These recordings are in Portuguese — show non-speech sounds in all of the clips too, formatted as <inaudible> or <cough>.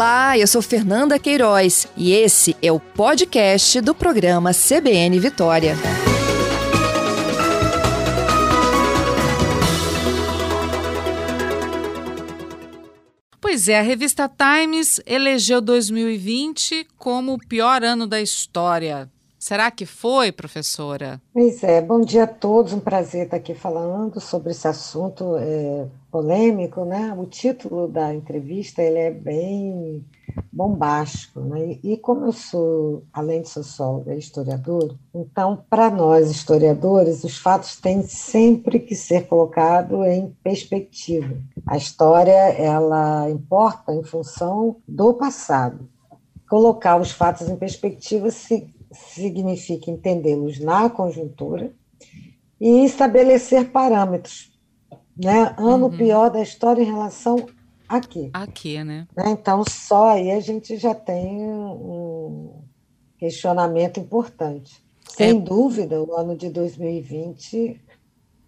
Olá, eu sou Fernanda Queiroz e esse é o podcast do programa CBN Vitória. Pois é, a revista Times elegeu 2020 como o pior ano da história. Será que foi, professora? Pois é, bom dia a todos, um prazer estar aqui falando sobre esse assunto é, polêmico, né? O título da entrevista ele é bem bombástico, né? E como eu sou, além de socióloga, historiadora, então para nós historiadores os fatos têm sempre que ser colocados em perspectiva. A história ela importa em função do passado. Colocar os fatos em perspectiva se significa entendê-los na conjuntura e estabelecer parâmetros. Né? Ano uhum. pior da história em relação a quê? A quê, né? né? Então, só aí a gente já tem um questionamento importante. Sem é. dúvida, o ano de 2020,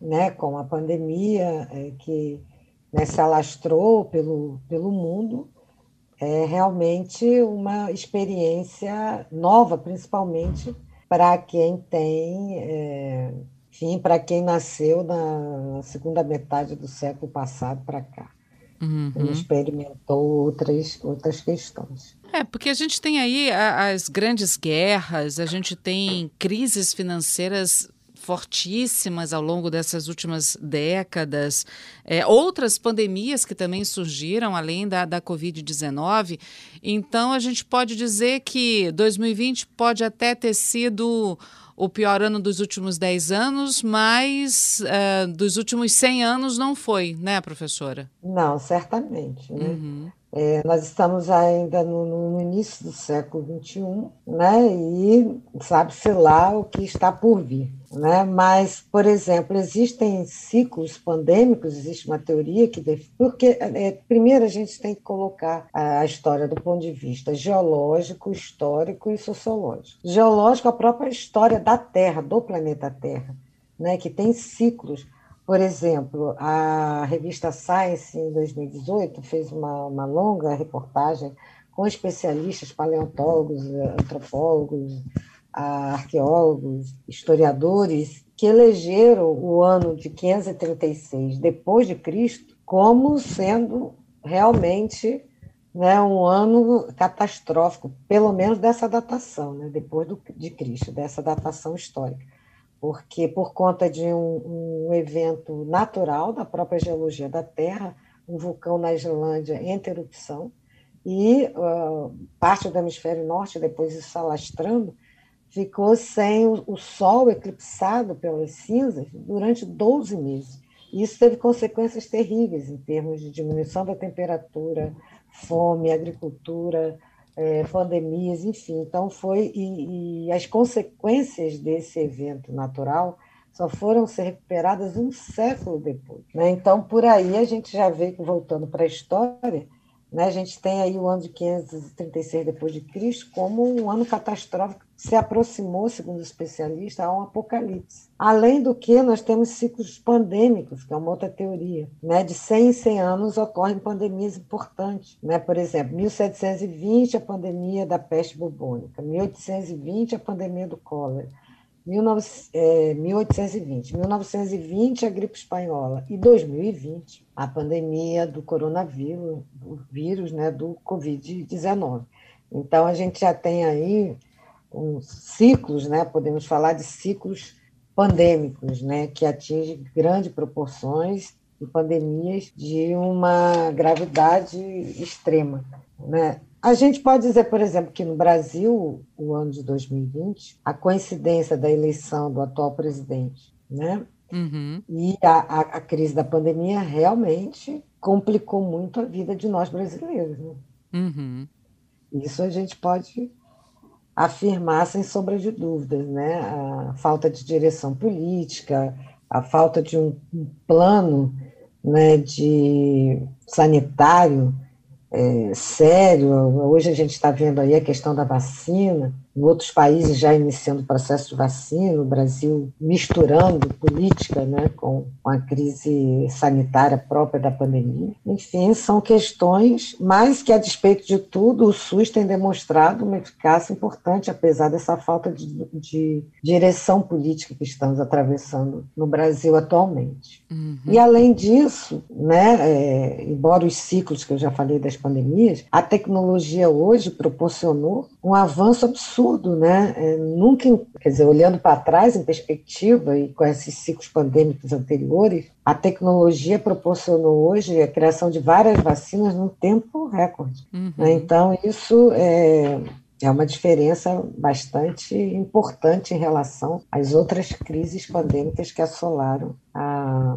né, com a pandemia é, que né, se alastrou pelo, pelo mundo, é realmente uma experiência nova, principalmente para quem tem, é, enfim, para quem nasceu na segunda metade do século passado para cá. Uhum. E experimentou outras, outras questões. É, porque a gente tem aí as grandes guerras, a gente tem crises financeiras fortíssimas ao longo dessas últimas décadas, é, outras pandemias que também surgiram além da, da Covid-19. Então, a gente pode dizer que 2020 pode até ter sido o pior ano dos últimos 10 anos, mas uh, dos últimos 100 anos não foi, né, professora? Não, certamente. Né? Uhum. É, nós estamos ainda no, no, início do século XXI, né? E sabe-se lá o que está por vir. Né? Mas, por exemplo, existem ciclos pandêmicos, existe uma teoria que. Porque, é, primeiro, a gente tem que colocar a história do ponto de vista geológico, histórico e sociológico. Geológico, a própria história da Terra, do planeta Terra, né? que tem ciclos por exemplo, a revista Science, em 2018, fez uma, uma longa reportagem com especialistas, paleontólogos, antropólogos, arqueólogos, historiadores, que elegeram o ano de 536 depois de Cristo como sendo realmente né, um ano catastrófico, pelo menos dessa datação, né, depois do, de Cristo, dessa datação histórica. Porque por conta de um, um, evento natural da própria geologia da Terra, um vulcão na Islândia em erupção, e uh, parte do hemisfério norte, depois isso alastrando, ficou sem o, Sol eclipsado pelas cinzas durante 12 meses. Isso teve consequências terríveis em termos de diminuição da temperatura, fome, agricultura, é, pandemias, enfim. Então, foi. E, e, as consequências desse evento natural só foram ser recuperadas um século depois. Né? Então, por aí, a gente já vê, voltando para a história, né, a gente tem aí o ano de 536 depois de Cristo como um ano catastrófico se aproximou, segundo os especialistas, a um apocalipse. Além do que, nós temos ciclos pandêmicos, que é uma outra teoria. Né? De 100 em 100 anos ocorrem pandemias importantes. Né? Por exemplo, 1720, a pandemia da peste bubônica. 1820, a pandemia do cólera. 1820, 1920 é, a gripe espanhola e 2020 a pandemia do coronavírus, do vírus, né, do Covid-19. Então a gente já tem aí uns ciclos, né, podemos falar de ciclos pandêmicos, né, que atingem grandes proporções e pandemias de uma gravidade extrema, né? A gente pode dizer, por exemplo, que no Brasil, o ano de 2020, a coincidência da eleição do atual presidente, né? Uhum. E a, a, a, crise da pandemia realmente complicou muito a vida de nós brasileiros. Né? Uhum. Isso a gente pode afirmar sem sombra de dúvidas, né? A falta de direção política, a falta de um, plano né, de sanitário é, sério. Hoje a gente está vendo aí a questão da vacina, em outros países já iniciando o processo de vacina, o Brasil misturando política né, com, com a crise sanitária própria da pandemia. Enfim, são questões, mas que, a despeito de tudo, o SUS tem demonstrado uma eficácia importante, apesar dessa falta de, de direção política que estamos atravessando no Brasil atualmente. Uhum. E, além disso, né, é, embora os ciclos que eu já falei das pandemias, a tecnologia hoje proporcionou um avanço absurdo, né? É, nunca, quer dizer, olhando para trás em perspectiva e com esses ciclos pandêmicos anteriores, a tecnologia proporcionou hoje a criação de várias vacinas num tempo recorde. Uhum. Né? Então, isso é, é uma diferença bastante importante em relação às outras crises pandêmicas que assolaram a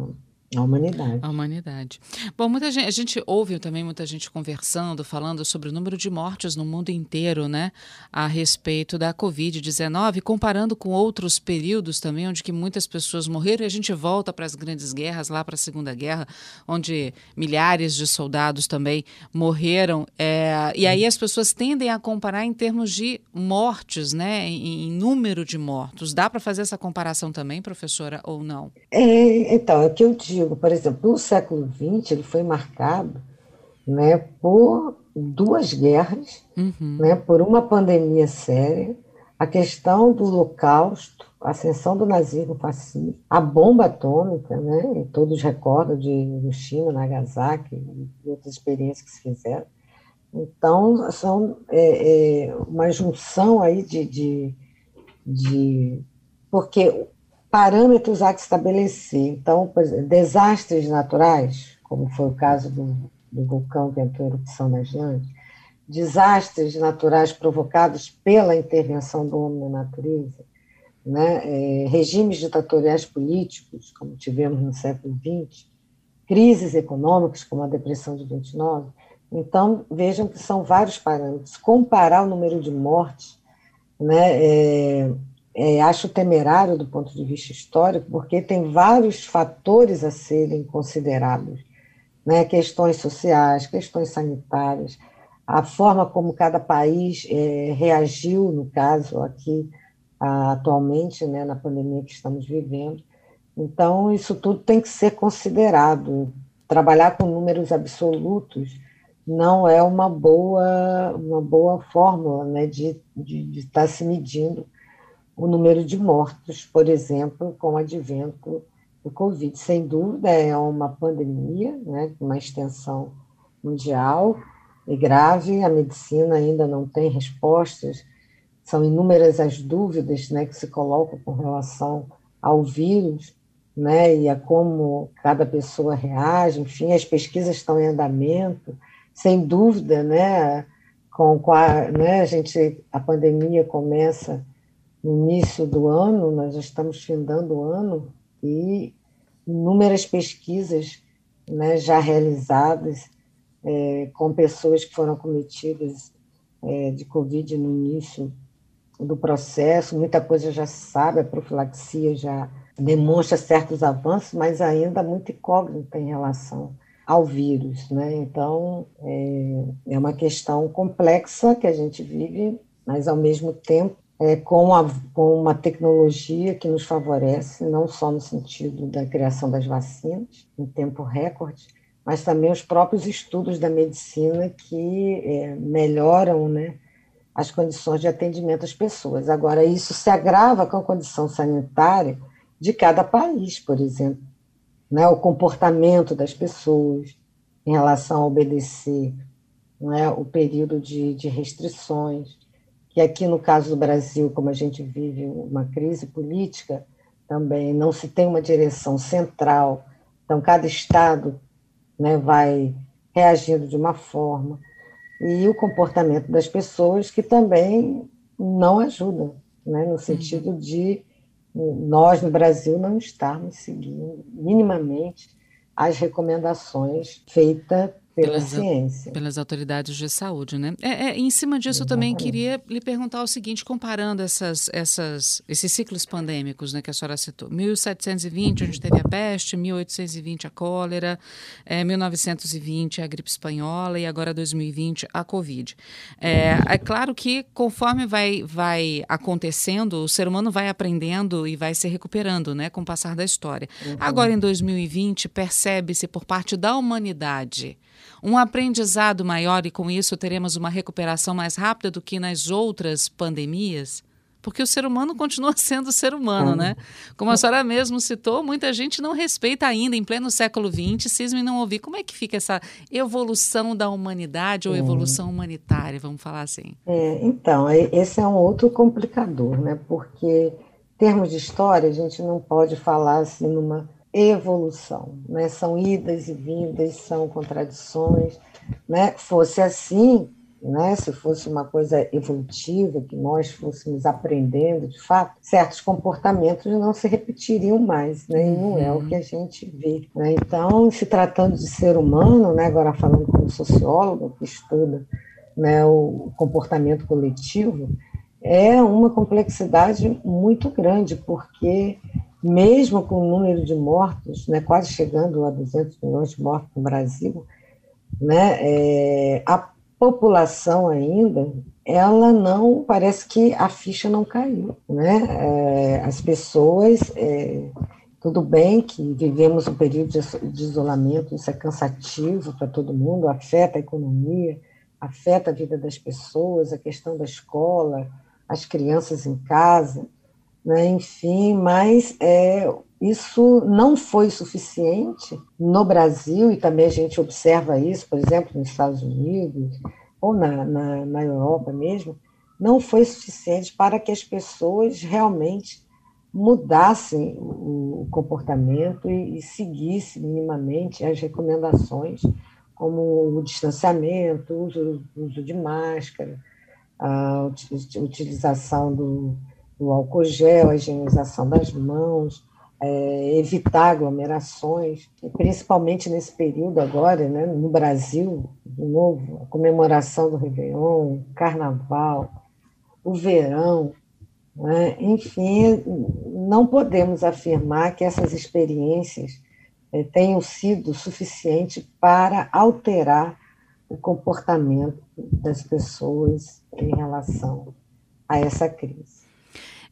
a humanidade. A humanidade. Bom, muita gente, a gente ouve também muita gente conversando, falando sobre o número de mortes no mundo inteiro, né, a respeito da Covid-19, comparando com outros períodos também, onde que muitas pessoas morreram, e a gente volta para as grandes guerras, lá para a Segunda Guerra, onde milhares de soldados também morreram, é, e aí as pessoas tendem a comparar em termos de mortes, né, em, em número de mortos. Dá para fazer essa comparação também, professora, ou não? É, então, é o que eu digo digo, por exemplo, o século XX ele foi marcado né, por duas guerras, uhum. né, por uma pandemia séria, a questão do holocausto, a ascensão do nazismo fascismo, a bomba atômica, né, e todos recordam de Hiroshima, Nagasaki e outras experiências que se fizeram. Então, são é, é, uma junção aí de, de, de porque parâmetros há que estabelecer. Então, exemplo, desastres naturais, como foi o caso do, do vulcão que entrou em erupção nas Andes, desastres naturais provocados pela intervenção do homem na natureza, né? É, regimes ditatoriais políticos, como tivemos no século XX, crises econômicas, como a Depressão de 29. Então, vejam que são vários parâmetros. Comparar o número de mortes né, é, é, acho temerário do ponto de vista histórico, porque tem vários fatores a serem considerados, né? questões sociais, questões sanitárias, a forma como cada país é, reagiu, no caso aqui, atualmente, né, na pandemia que estamos vivendo. Então, isso tudo tem que ser considerado. Trabalhar com números absolutos não é uma boa, uma boa fórmula né, de, de, de estar se medindo o número de mortos, por exemplo, com o advento do Covid. Sem dúvida, é uma pandemia, né, uma extensão mundial e grave, a medicina ainda não tem respostas, são inúmeras as dúvidas né, que se colocam com relação ao vírus, né, e a como cada pessoa reage, enfim, as pesquisas estão em andamento, sem dúvida, né, com, né, a gente, a pandemia começa início do ano, nós já estamos findando o ano, e inúmeras pesquisas né, já realizadas é, com pessoas que foram cometidas é, de Covid no início do processo, muita coisa já se sabe, a profilaxia já demonstra certos avanços, mas ainda muito incógnita em relação ao vírus, né? Então, é, é uma questão complexa que a gente vive, mas ao mesmo tempo é, com, a, com uma tecnologia que nos favorece, não só no sentido da criação das vacinas, em tempo recorde, mas também os próprios estudos da medicina que é, melhoram né, as condições de atendimento às pessoas. Agora, isso se agrava com a condição sanitária de cada país, por exemplo. Né, o comportamento das pessoas em relação a obedecer né, o período de, de restrições que aqui no caso do Brasil, como a gente vive uma crise política, também não se tem uma direção central, então cada estado né, vai reagindo de uma forma, e o comportamento das pessoas que também não ajuda, né, no sentido de nós no Brasil não estarmos seguindo minimamente as recomendações feitas pela pelas, ciência. Pelas autoridades de saúde, né? É, é em cima disso, eu também queria lhe perguntar o seguinte, comparando essas, essas, esses ciclos pandêmicos né, que a senhora citou. 1720, a gente teve a peste, 1820 a cólera, é, 1920 a gripe espanhola e agora 2020 a Covid. É, é claro que conforme vai, vai acontecendo, o ser humano vai aprendendo e vai se recuperando né, com o passar da história. Agora, em 2020, percebe-se por parte da humanidade um aprendizado maior e com isso teremos uma recuperação mais rápida do que nas outras pandemias? Porque o ser humano <laughs> continua sendo ser humano, né? Como a senhora mesmo citou, muita gente não respeita ainda, em pleno século XX, cisma e não ouvir. Como é que fica essa evolução da humanidade ou é. evolução humanitária, vamos falar assim? É, então, esse é um outro complicador, né? Porque, em termos de história, a gente não pode falar assim numa evolução, né? São idas e vindas, são contradições, né? Fosse assim, né? Se fosse uma coisa evolutiva, que nós fôssemos aprendendo, de fato, certos comportamentos não se repetiriam mais, né? E não é o uhum. que a gente vê, né? Então, se tratando de ser humano, né? Agora falando como sociólogo que estuda, né? O comportamento coletivo é uma complexidade muito grande, porque mesmo com o número de mortos, né, quase chegando a 200 milhões de mortos no Brasil, né, é, a população ainda, ela não, parece que a ficha não caiu, né, é, as pessoas, é, tudo bem que vivemos um período de, de isolamento, isso é cansativo para todo mundo, afeta a economia, afeta a vida das pessoas, a questão da escola, as crianças em casa, né? enfim, mas é, isso não foi suficiente no Brasil, e também a gente observa isso, por exemplo, nos Estados Unidos, ou na, na, na Europa mesmo, não foi suficiente para que as pessoas realmente mudassem o comportamento e, e seguissem minimamente as recomendações, como o distanciamento, o uso, uso de máscara, a utilização do, o álcool gel, a higienização das mãos, é, evitar aglomerações, principalmente nesse período agora, né, no Brasil, de novo, a comemoração do Réveillon, Carnaval, o verão, né, enfim, não podemos afirmar que essas experiências é, tenham sido suficientes para alterar o comportamento das pessoas em relação a essa crise.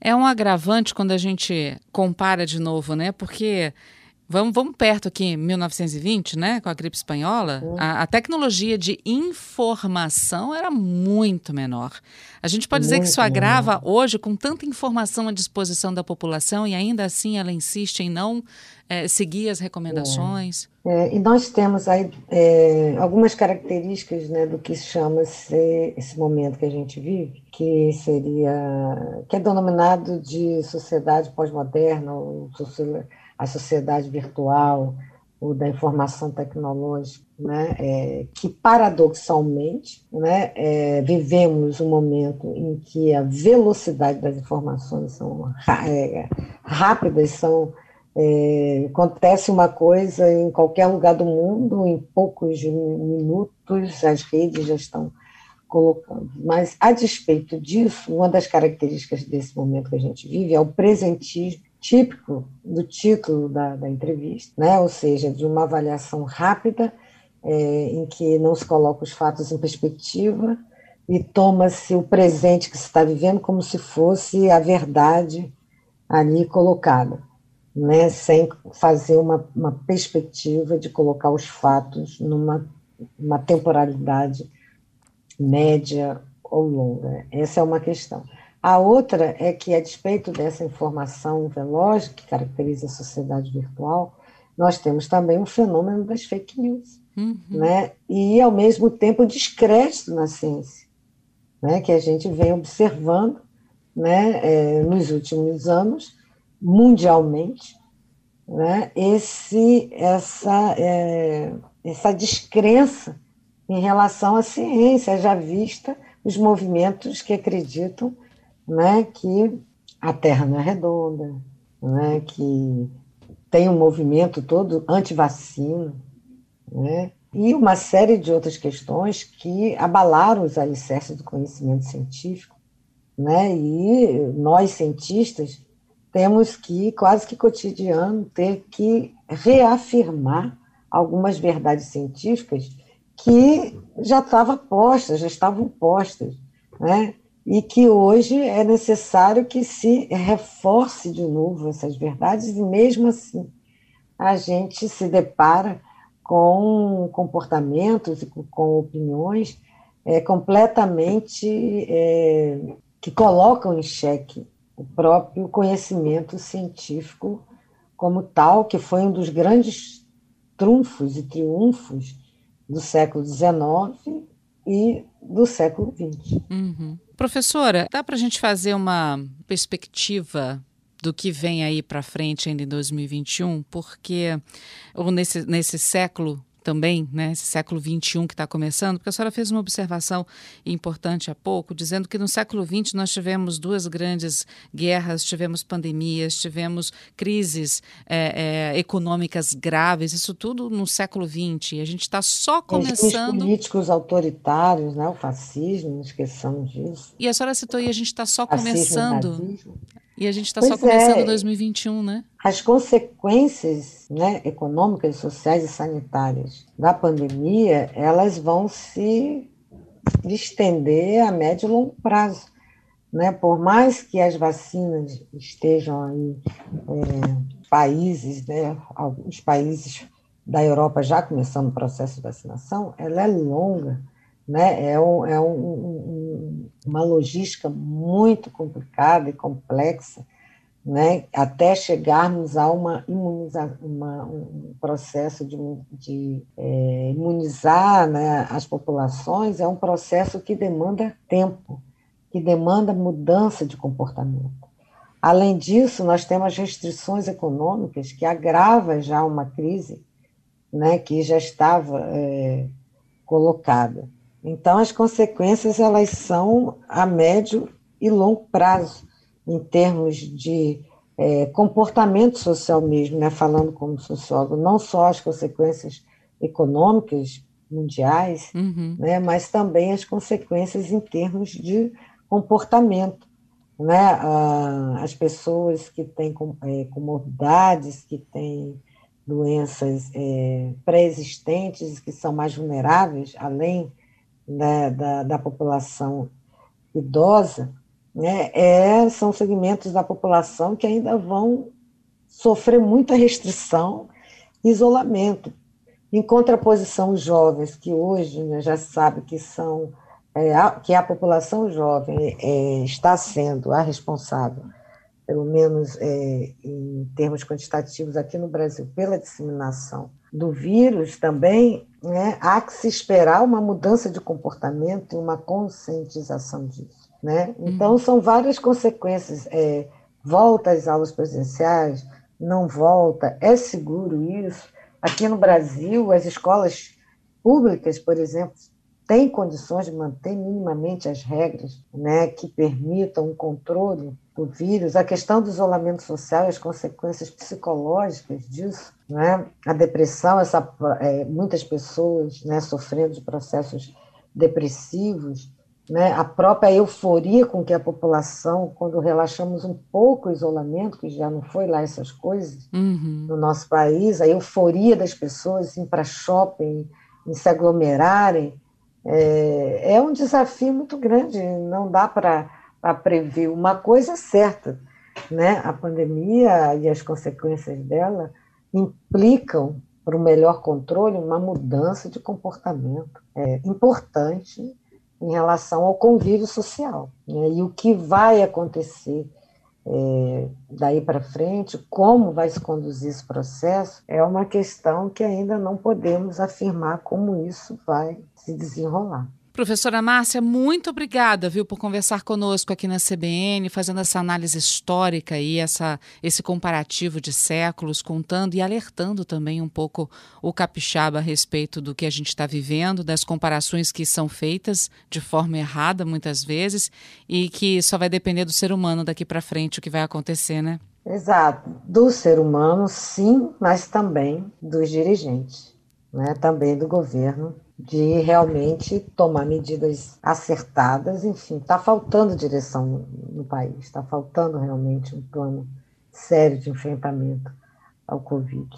É um agravante quando a gente compara de novo, né? Porque Vamos, vamos perto aqui, 1920, né, com a gripe espanhola, uhum. a, a, tecnologia de informação era muito menor. A gente pode muito dizer que isso agrava menor. hoje com tanta informação à disposição da população e ainda assim ela insiste em não é, seguir as recomendações. É. É, e nós temos aí é, algumas características né, do que se chama esse, esse momento que a gente vive, que seria que é denominado de sociedade pós-moderna ou sociedade a sociedade virtual, o da informação tecnológica, né, é, que paradoxalmente né, é, vivemos um momento em que a velocidade das informações são é, rápidas, são é, acontece uma coisa em qualquer lugar do mundo, em poucos minutos as redes já estão colocando. Mas, a despeito disso, uma das características desse momento que a gente vive é o presentismo típico do título da, da entrevista, né? ou seja, de uma avaliação rápida, é, em que não se coloca os fatos em perspectiva e toma-se o presente que se está vivendo como se fosse a verdade ali colocada, né? sem fazer uma, uma perspectiva de colocar os fatos numa uma temporalidade média ou longa. Essa é uma questão. A outra é que, a despeito dessa informação veloz que caracteriza a sociedade virtual, nós temos também o fenômeno das fake news, uhum. né? e, ao mesmo tempo, o descrédito na ciência, né? que a gente vem observando né? É, nos últimos anos, mundialmente, né? Esse, essa, é, essa descrença em relação à ciência, já vista os movimentos que acreditam né, que a Terra não é redonda, né, que tem um movimento todo anti-vacina, né, e uma série de outras questões que abalaram os alicerces do conhecimento científico, né? E nós cientistas temos que quase que cotidiano ter que reafirmar algumas verdades científicas que já estavam postas, já estavam postas, né? E que hoje é necessário que se reforce de novo essas verdades, e mesmo assim a gente se depara com comportamentos e com opiniões é, completamente é, que colocam em xeque o próprio conhecimento científico como tal, que foi um dos grandes trunfos e triunfos do século XIX e do século XX. Uhum. Professora, dá para a gente fazer uma perspectiva do que vem aí para frente ainda em 2021, porque ou nesse, nesse século também, né, esse século XXI que está começando, porque a senhora fez uma observação importante há pouco, dizendo que no século XX nós tivemos duas grandes guerras, tivemos pandemias, tivemos crises é, é, econômicas graves, isso tudo no século XX. E a gente está só começando. Os políticos autoritários, né, o fascismo, não esqueçamos disso. E a senhora citou aí, a gente está só fascismo, começando. E a gente está só começando é, 2021, né? As consequências né, econômicas, sociais e sanitárias da pandemia, elas vão se estender a médio e longo prazo. Né? Por mais que as vacinas estejam aí, é, países, né, alguns países da Europa já começando o processo de vacinação, ela é longa né? É, um, é um, um, uma logística muito complicada e complexa, né? até chegarmos a uma uma, um processo de, de é, imunizar né, as populações, é um processo que demanda tempo, que demanda mudança de comportamento. Além disso, nós temos restrições econômicas que agravam já uma crise né, que já estava é, colocada. Então, as consequências elas são a médio e longo prazo, em termos de é, comportamento social mesmo, né? falando como sociólogo, não só as consequências econômicas mundiais, uhum. né? mas também as consequências em termos de comportamento. Né? Ah, as pessoas que têm é, comorbidades, que têm doenças é, pré-existentes, que são mais vulneráveis, além da, da, da população idosa, né, é, são segmentos da população que ainda vão sofrer muita restrição e isolamento. Em contraposição, os jovens, que hoje né, já sabe que são é, a, que a população jovem é, está sendo a responsável, pelo menos é, em termos quantitativos aqui no Brasil, pela disseminação do vírus também, né, há que se esperar uma mudança de comportamento e uma conscientização disso. Né? Então, uhum. são várias consequências. É, volta às aulas presenciais, não volta, é seguro isso? Aqui no Brasil, as escolas públicas, por exemplo, têm condições de manter minimamente as regras né, que permitam o controle do vírus, a questão do isolamento social e as consequências psicológicas disso, né? a depressão, essa, é, muitas pessoas né, sofrendo de processos depressivos, né? a própria euforia com que a população, quando relaxamos um pouco o isolamento, que já não foi lá essas coisas uhum. no nosso país, a euforia das pessoas em para shopping, em se aglomerarem, é, é um desafio muito grande, não dá para prever uma coisa certa, né? A pandemia e as consequências dela implicam para o melhor controle uma mudança de comportamento é, importante em relação ao convívio social. Né? E o que vai acontecer é, daí para frente, como vai se conduzir esse processo, é uma questão que ainda não podemos afirmar como isso vai se desenrolar. Professora Márcia, muito obrigada, viu, por conversar conosco aqui na CBN, fazendo essa análise histórica e essa, esse comparativo de séculos, contando e alertando também um pouco o capixaba a respeito do que a gente está vivendo, das comparações que são feitas de forma errada muitas vezes e que só vai depender do ser humano daqui para frente o que vai acontecer, né? Exato, do ser humano, sim, mas também dos dirigentes né, também do governo de realmente tomar medidas acertadas. Enfim, está faltando direção no, país, está faltando realmente um plano sério de enfrentamento ao Covid.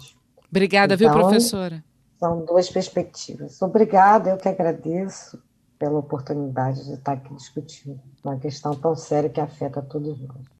Obrigada, então, viu, professora? São duas perspectivas. Obrigada, eu que agradeço pela oportunidade de estar aqui discutindo uma questão tão séria que afeta todos nós.